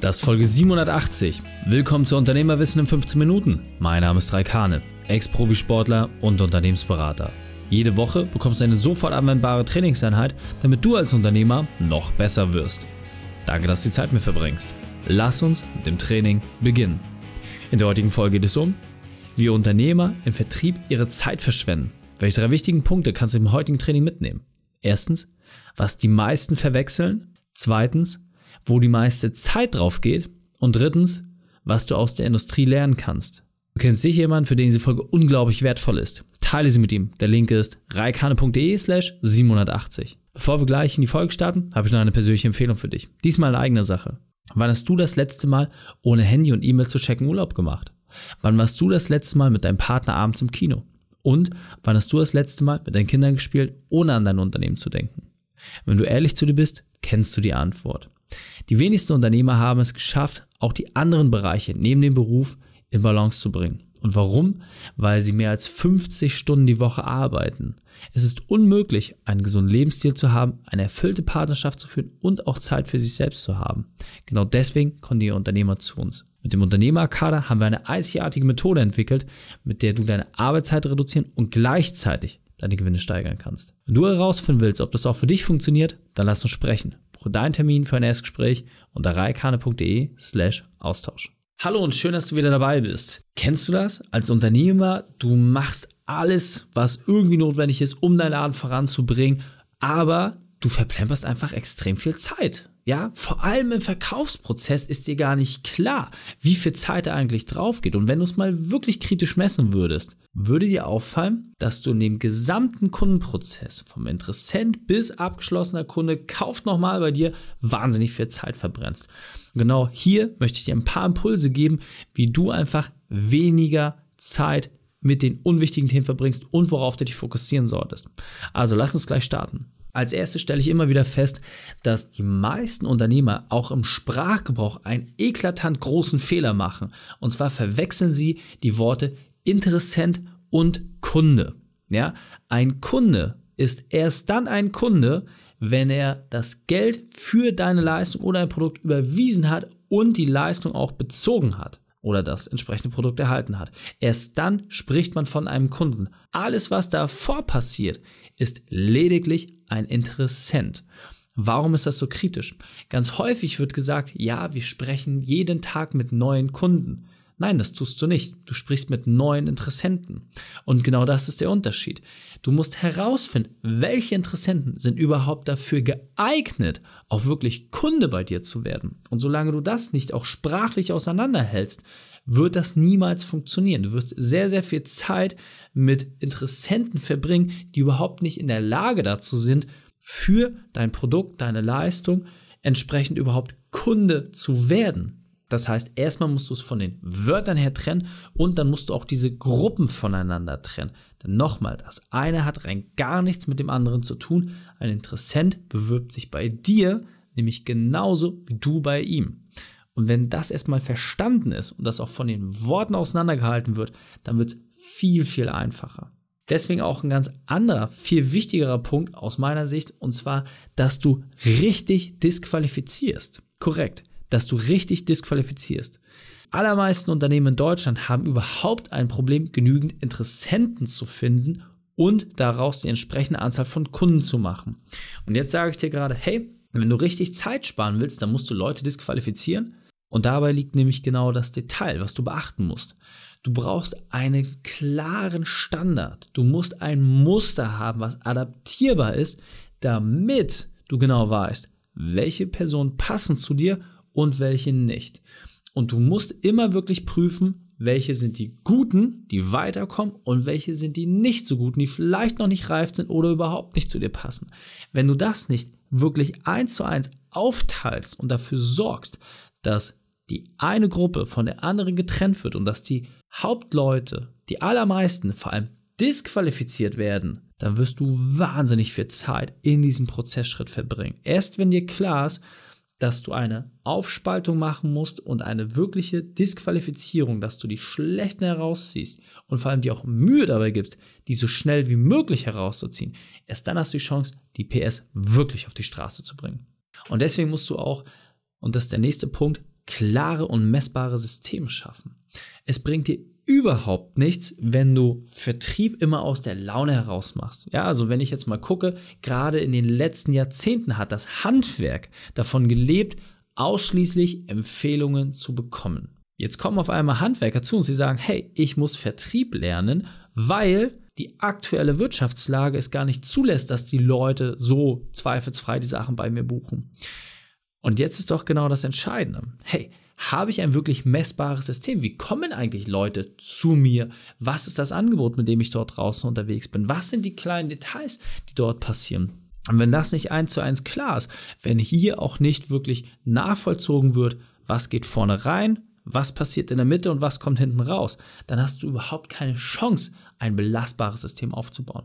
Das ist Folge 780. Willkommen zu Unternehmerwissen in 15 Minuten. Mein Name ist Raikane, Ex-Profisportler und Unternehmensberater. Jede Woche bekommst du eine sofort anwendbare Trainingseinheit, damit du als Unternehmer noch besser wirst. Danke, dass du die Zeit mit verbringst. Lass uns mit dem Training beginnen. In der heutigen Folge geht es um, wie Unternehmer im Vertrieb ihre Zeit verschwenden. Welche drei wichtigen Punkte kannst du im heutigen Training mitnehmen? Erstens, was die meisten verwechseln. Zweitens, wo die meiste Zeit drauf geht. Und drittens, was du aus der Industrie lernen kannst. Du kennst sicher jemanden, für den diese Folge unglaublich wertvoll ist. Teile sie mit ihm. Der Link ist reikane.de slash 780. Bevor wir gleich in die Folge starten, habe ich noch eine persönliche Empfehlung für dich. Diesmal eine eigene Sache. Wann hast du das letzte Mal ohne Handy und E-Mail zu checken Urlaub gemacht? Wann warst du das letzte Mal mit deinem Partner abends im Kino? Und wann hast du das letzte Mal mit deinen Kindern gespielt, ohne an dein Unternehmen zu denken? Wenn du ehrlich zu dir bist, kennst du die Antwort. Die wenigsten Unternehmer haben es geschafft, auch die anderen Bereiche neben dem Beruf in Balance zu bringen. Und warum? Weil sie mehr als 50 Stunden die Woche arbeiten. Es ist unmöglich, einen gesunden Lebensstil zu haben, eine erfüllte Partnerschaft zu führen und auch Zeit für sich selbst zu haben. Genau deswegen kommen die Unternehmer zu uns. Mit dem Unternehmerkader haben wir eine einzigartige Methode entwickelt, mit der du deine Arbeitszeit reduzieren und gleichzeitig deine Gewinne steigern kannst. Wenn du herausfinden willst, ob das auch für dich funktioniert, dann lass uns sprechen. Buche deinen Termin für ein Erstgespräch unter reikane.de slash Austausch. Hallo und schön, dass du wieder dabei bist. Kennst du das? Als Unternehmer, du machst alles, was irgendwie notwendig ist, um deinen Laden voranzubringen, aber du verplemperst einfach extrem viel Zeit. Ja, vor allem im Verkaufsprozess ist dir gar nicht klar, wie viel Zeit da eigentlich drauf geht. Und wenn du es mal wirklich kritisch messen würdest, würde dir auffallen, dass du in dem gesamten Kundenprozess, vom Interessent bis abgeschlossener Kunde, kauft nochmal bei dir, wahnsinnig viel Zeit verbrennst. Und genau hier möchte ich dir ein paar Impulse geben, wie du einfach weniger Zeit mit den unwichtigen Themen verbringst und worauf du dich fokussieren solltest. Also lass uns gleich starten. Als erstes stelle ich immer wieder fest, dass die meisten Unternehmer auch im Sprachgebrauch einen eklatant großen Fehler machen. Und zwar verwechseln sie die Worte Interessent und Kunde. Ja, ein Kunde ist erst dann ein Kunde, wenn er das Geld für deine Leistung oder ein Produkt überwiesen hat und die Leistung auch bezogen hat oder das entsprechende Produkt erhalten hat. Erst dann spricht man von einem Kunden. Alles, was davor passiert, ist lediglich ein Interessent. Warum ist das so kritisch? Ganz häufig wird gesagt, ja, wir sprechen jeden Tag mit neuen Kunden. Nein, das tust du nicht. Du sprichst mit neuen Interessenten. Und genau das ist der Unterschied. Du musst herausfinden, welche Interessenten sind überhaupt dafür geeignet, auch wirklich Kunde bei dir zu werden. Und solange du das nicht auch sprachlich auseinanderhältst, wird das niemals funktionieren. Du wirst sehr, sehr viel Zeit mit Interessenten verbringen, die überhaupt nicht in der Lage dazu sind, für dein Produkt, deine Leistung entsprechend überhaupt Kunde zu werden. Das heißt, erstmal musst du es von den Wörtern her trennen und dann musst du auch diese Gruppen voneinander trennen. Denn nochmal, das eine hat rein gar nichts mit dem anderen zu tun. Ein Interessent bewirbt sich bei dir, nämlich genauso wie du bei ihm. Und wenn das erstmal verstanden ist und das auch von den Worten auseinandergehalten wird, dann wird es viel, viel einfacher. Deswegen auch ein ganz anderer, viel wichtigerer Punkt aus meiner Sicht, und zwar, dass du richtig disqualifizierst. Korrekt dass du richtig disqualifizierst. Allermeisten Unternehmen in Deutschland haben überhaupt ein Problem, genügend Interessenten zu finden und daraus die entsprechende Anzahl von Kunden zu machen. Und jetzt sage ich dir gerade, hey, wenn du richtig Zeit sparen willst, dann musst du Leute disqualifizieren. Und dabei liegt nämlich genau das Detail, was du beachten musst. Du brauchst einen klaren Standard. Du musst ein Muster haben, was adaptierbar ist, damit du genau weißt, welche Personen passen zu dir und welche nicht. Und du musst immer wirklich prüfen, welche sind die guten, die weiterkommen und welche sind die nicht so guten, die vielleicht noch nicht reif sind oder überhaupt nicht zu dir passen. Wenn du das nicht wirklich eins zu eins aufteilst und dafür sorgst, dass die eine Gruppe von der anderen getrennt wird und dass die Hauptleute, die allermeisten vor allem disqualifiziert werden, dann wirst du wahnsinnig viel Zeit in diesem Prozessschritt verbringen. Erst wenn dir klar ist, dass du eine Aufspaltung machen musst und eine wirkliche Disqualifizierung, dass du die schlechten herausziehst und vor allem dir auch Mühe dabei gibst, die so schnell wie möglich herauszuziehen. Erst dann hast du die Chance, die PS wirklich auf die Straße zu bringen. Und deswegen musst du auch, und das ist der nächste Punkt, klare und messbare Systeme schaffen. Es bringt dir überhaupt nichts, wenn du Vertrieb immer aus der Laune heraus machst. Ja, also wenn ich jetzt mal gucke, gerade in den letzten Jahrzehnten hat das Handwerk davon gelebt, ausschließlich Empfehlungen zu bekommen. Jetzt kommen auf einmal Handwerker zu uns, die sagen, hey, ich muss Vertrieb lernen, weil die aktuelle Wirtschaftslage es gar nicht zulässt, dass die Leute so zweifelsfrei die Sachen bei mir buchen. Und jetzt ist doch genau das Entscheidende. Hey, habe ich ein wirklich messbares System? Wie kommen eigentlich Leute zu mir? Was ist das Angebot, mit dem ich dort draußen unterwegs bin? Was sind die kleinen Details, die dort passieren? Und wenn das nicht eins zu eins klar ist, wenn hier auch nicht wirklich nachvollzogen wird, was geht vorne rein, was passiert in der Mitte und was kommt hinten raus, dann hast du überhaupt keine Chance, ein belastbares System aufzubauen.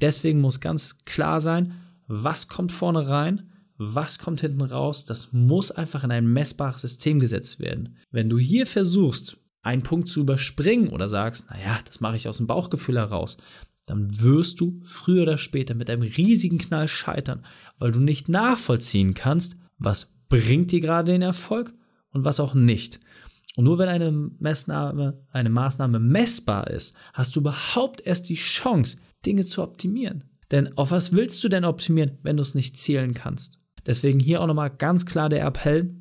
Deswegen muss ganz klar sein, was kommt vorne rein, was kommt hinten raus, das muss einfach in ein messbares System gesetzt werden. Wenn du hier versuchst, einen Punkt zu überspringen oder sagst, naja, das mache ich aus dem Bauchgefühl heraus, dann wirst du früher oder später mit einem riesigen Knall scheitern, weil du nicht nachvollziehen kannst, was bringt dir gerade den Erfolg und was auch nicht. Und nur wenn eine, Messnahme, eine Maßnahme messbar ist, hast du überhaupt erst die Chance, Dinge zu optimieren. Denn auf was willst du denn optimieren, wenn du es nicht zählen kannst? Deswegen hier auch nochmal ganz klar der Appell,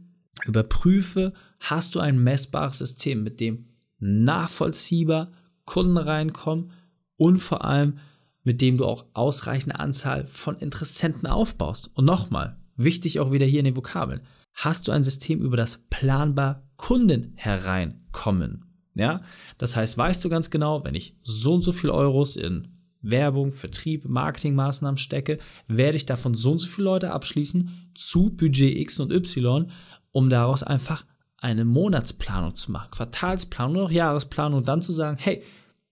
überprüfe, hast du ein messbares System, mit dem nachvollziehbar Kunden reinkommen und vor allem mit dem du auch ausreichende Anzahl von Interessenten aufbaust. Und nochmal, wichtig auch wieder hier in den Vokabeln, hast du ein System, über das planbar Kunden hereinkommen. Ja, das heißt, weißt du ganz genau, wenn ich so und so viel Euros in Werbung, Vertrieb, Marketingmaßnahmen stecke, werde ich davon so und so viele Leute abschließen zu Budget X und Y, um daraus einfach eine Monatsplanung zu machen, Quartalsplanung oder auch Jahresplanung und dann zu sagen, hey,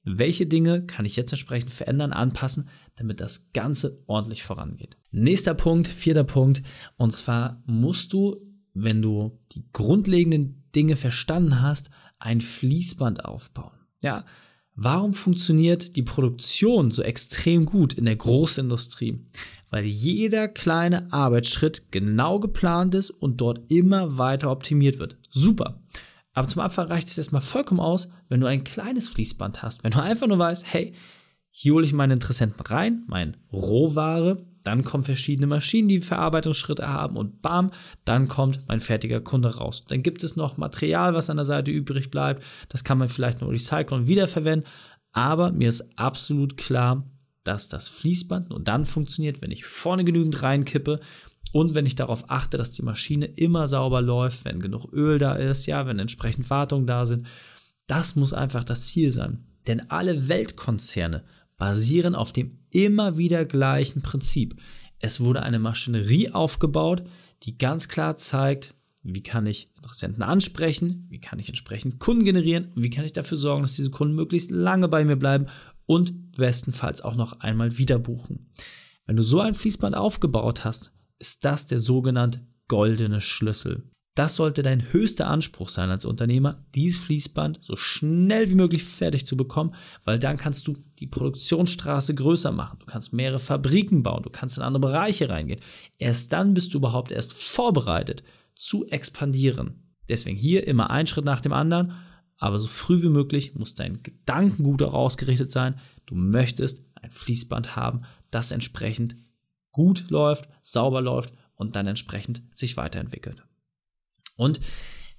welche Dinge kann ich jetzt entsprechend verändern, anpassen, damit das Ganze ordentlich vorangeht. Nächster Punkt, vierter Punkt, und zwar musst du, wenn du die grundlegenden Dinge verstanden hast, ein Fließband aufbauen. Ja, Warum funktioniert die Produktion so extrem gut in der Großindustrie? Weil jeder kleine Arbeitsschritt genau geplant ist und dort immer weiter optimiert wird. Super. Aber zum Anfang reicht es erstmal vollkommen aus, wenn du ein kleines Fließband hast. Wenn du einfach nur weißt, hey, hier hole ich meine Interessenten rein, meine Rohware, dann kommen verschiedene Maschinen, die Verarbeitungsschritte haben und bam, dann kommt mein fertiger Kunde raus. Dann gibt es noch Material, was an der Seite übrig bleibt. Das kann man vielleicht noch recyceln und wiederverwenden. Aber mir ist absolut klar, dass das Fließband nur dann funktioniert, wenn ich vorne genügend reinkippe und wenn ich darauf achte, dass die Maschine immer sauber läuft, wenn genug Öl da ist, ja, wenn entsprechend Wartungen da sind. Das muss einfach das Ziel sein. Denn alle Weltkonzerne basieren auf dem immer wieder gleichen Prinzip. Es wurde eine Maschinerie aufgebaut, die ganz klar zeigt, wie kann ich Interessenten ansprechen, wie kann ich entsprechend Kunden generieren und wie kann ich dafür sorgen, dass diese Kunden möglichst lange bei mir bleiben und bestenfalls auch noch einmal wieder buchen. Wenn du so ein Fließband aufgebaut hast, ist das der sogenannte goldene Schlüssel. Das sollte dein höchster Anspruch sein als Unternehmer, dieses Fließband so schnell wie möglich fertig zu bekommen, weil dann kannst du die Produktionsstraße größer machen. Du kannst mehrere Fabriken bauen, du kannst in andere Bereiche reingehen. Erst dann bist du überhaupt erst vorbereitet zu expandieren. Deswegen hier immer ein Schritt nach dem anderen, aber so früh wie möglich muss dein Gedankengut auch ausgerichtet sein. Du möchtest ein Fließband haben, das entsprechend gut läuft, sauber läuft und dann entsprechend sich weiterentwickelt. Und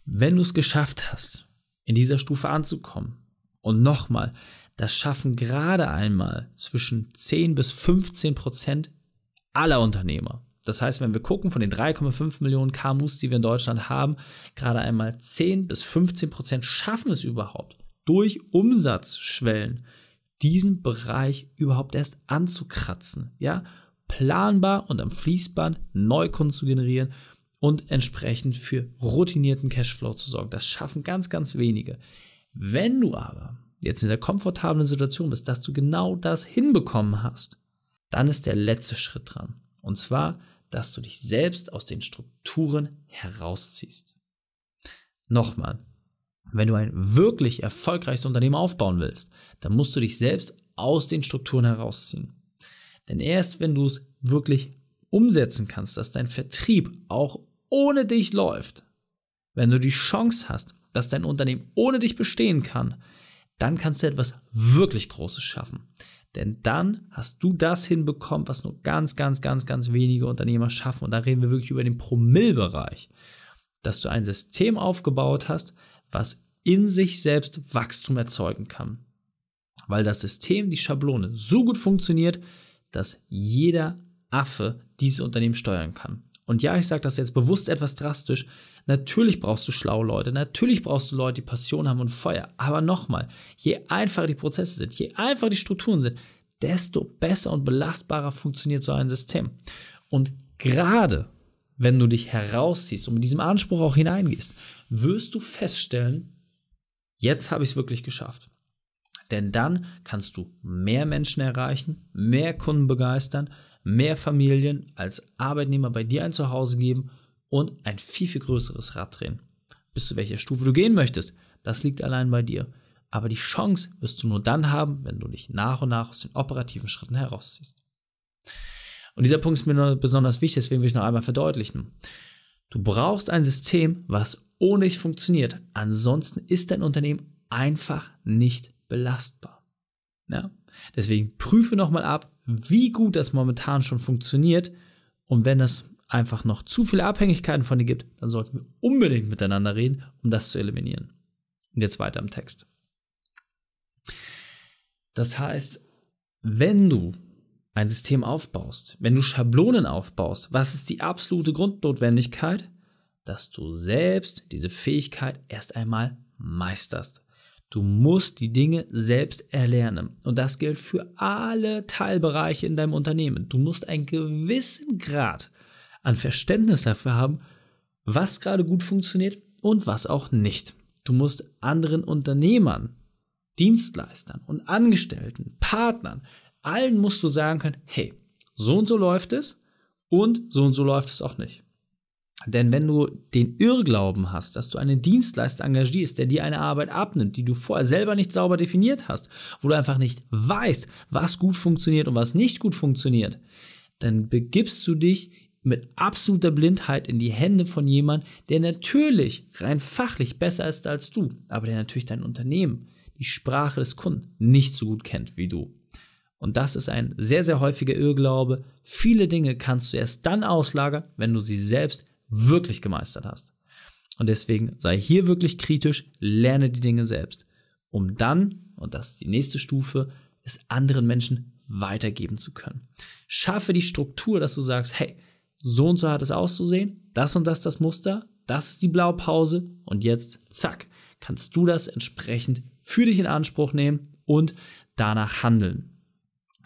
wenn du es geschafft hast, in dieser Stufe anzukommen, und nochmal, das schaffen gerade einmal zwischen 10 bis 15 Prozent aller Unternehmer. Das heißt, wenn wir gucken von den 3,5 Millionen KMUs, die wir in Deutschland haben, gerade einmal 10 bis 15 Prozent schaffen es überhaupt durch Umsatzschwellen, diesen Bereich überhaupt erst anzukratzen, ja, planbar und am Fließband Neukunden zu generieren und entsprechend für routinierten Cashflow zu sorgen. Das schaffen ganz, ganz wenige. Wenn du aber jetzt in der komfortablen Situation bist, dass du genau das hinbekommen hast, dann ist der letzte Schritt dran. Und zwar, dass du dich selbst aus den Strukturen herausziehst. Nochmal, wenn du ein wirklich erfolgreiches Unternehmen aufbauen willst, dann musst du dich selbst aus den Strukturen herausziehen. Denn erst wenn du es wirklich umsetzen kannst, dass dein Vertrieb auch ohne dich läuft, wenn du die Chance hast, dass dein Unternehmen ohne dich bestehen kann, dann kannst du etwas wirklich Großes schaffen. Denn dann hast du das hinbekommen, was nur ganz, ganz, ganz, ganz wenige Unternehmer schaffen. Und da reden wir wirklich über den Promillbereich. Dass du ein System aufgebaut hast, was in sich selbst Wachstum erzeugen kann. Weil das System, die Schablone, so gut funktioniert, dass jeder Affe dieses Unternehmen steuern kann. Und ja, ich sage das jetzt bewusst etwas drastisch. Natürlich brauchst du schlaue Leute, natürlich brauchst du Leute, die Passion haben und Feuer. Aber nochmal, je einfacher die Prozesse sind, je einfacher die Strukturen sind, desto besser und belastbarer funktioniert so ein System. Und gerade wenn du dich herausziehst und mit diesem Anspruch auch hineingehst, wirst du feststellen, jetzt habe ich es wirklich geschafft. Denn dann kannst du mehr Menschen erreichen, mehr Kunden begeistern, mehr Familien als Arbeitnehmer bei dir ein Zuhause geben und ein viel, viel größeres Rad drehen. Bis zu welcher Stufe du gehen möchtest, das liegt allein bei dir. Aber die Chance wirst du nur dann haben, wenn du dich nach und nach aus den operativen Schritten herausziehst. Und dieser Punkt ist mir besonders wichtig, deswegen will ich noch einmal verdeutlichen. Du brauchst ein System, was ohne dich funktioniert. Ansonsten ist dein Unternehmen einfach nicht belastbar. Ja? Deswegen prüfe nochmal ab, wie gut das momentan schon funktioniert. Und wenn es einfach noch zu viele Abhängigkeiten von dir gibt, dann sollten wir unbedingt miteinander reden, um das zu eliminieren. Und jetzt weiter im Text. Das heißt, wenn du ein System aufbaust, wenn du Schablonen aufbaust, was ist die absolute Grundnotwendigkeit? Dass du selbst diese Fähigkeit erst einmal meisterst. Du musst die Dinge selbst erlernen. Und das gilt für alle Teilbereiche in deinem Unternehmen. Du musst einen gewissen Grad an Verständnis dafür haben, was gerade gut funktioniert und was auch nicht. Du musst anderen Unternehmern, Dienstleistern und Angestellten, Partnern, allen musst du sagen können, hey, so und so läuft es und so und so läuft es auch nicht. Denn wenn du den Irrglauben hast, dass du einen Dienstleister engagierst, der dir eine Arbeit abnimmt, die du vorher selber nicht sauber definiert hast, wo du einfach nicht weißt, was gut funktioniert und was nicht gut funktioniert, dann begibst du dich mit absoluter Blindheit in die Hände von jemandem, der natürlich rein fachlich besser ist als du, aber der natürlich dein Unternehmen, die Sprache des Kunden nicht so gut kennt wie du. Und das ist ein sehr, sehr häufiger Irrglaube. Viele Dinge kannst du erst dann auslagern, wenn du sie selbst wirklich gemeistert hast. Und deswegen sei hier wirklich kritisch, lerne die Dinge selbst, um dann, und das ist die nächste Stufe, es anderen Menschen weitergeben zu können. Schaffe die Struktur, dass du sagst, hey, so und so hat es auszusehen, das und das das Muster, das ist die Blaupause und jetzt, zack, kannst du das entsprechend für dich in Anspruch nehmen und danach handeln.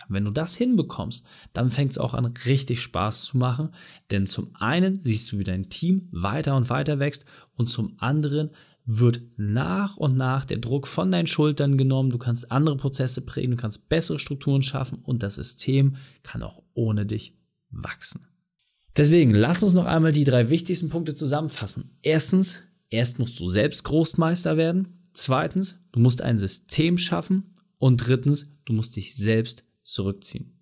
Wenn du das hinbekommst, dann fängt es auch an, richtig Spaß zu machen. Denn zum einen siehst du, wie dein Team weiter und weiter wächst und zum anderen wird nach und nach der Druck von deinen Schultern genommen. Du kannst andere Prozesse prägen, du kannst bessere Strukturen schaffen und das System kann auch ohne dich wachsen. Deswegen lass uns noch einmal die drei wichtigsten Punkte zusammenfassen. Erstens, erst musst du selbst Großmeister werden. Zweitens, du musst ein System schaffen. Und drittens, du musst dich selbst zurückziehen.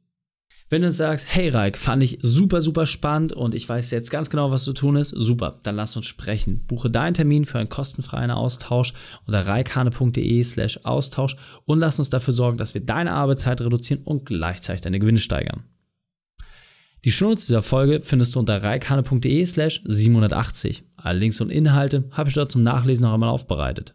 Wenn du sagst, hey Raik, fand ich super, super spannend und ich weiß jetzt ganz genau, was zu tun ist, super, dann lass uns sprechen. Buche deinen Termin für einen kostenfreien Austausch unter reikhane.de slash Austausch und lass uns dafür sorgen, dass wir deine Arbeitszeit reduzieren und gleichzeitig deine Gewinne steigern. Die Schnurz dieser Folge findest du unter reikhane.de slash 780. Alle Links und Inhalte habe ich dort zum Nachlesen noch einmal aufbereitet.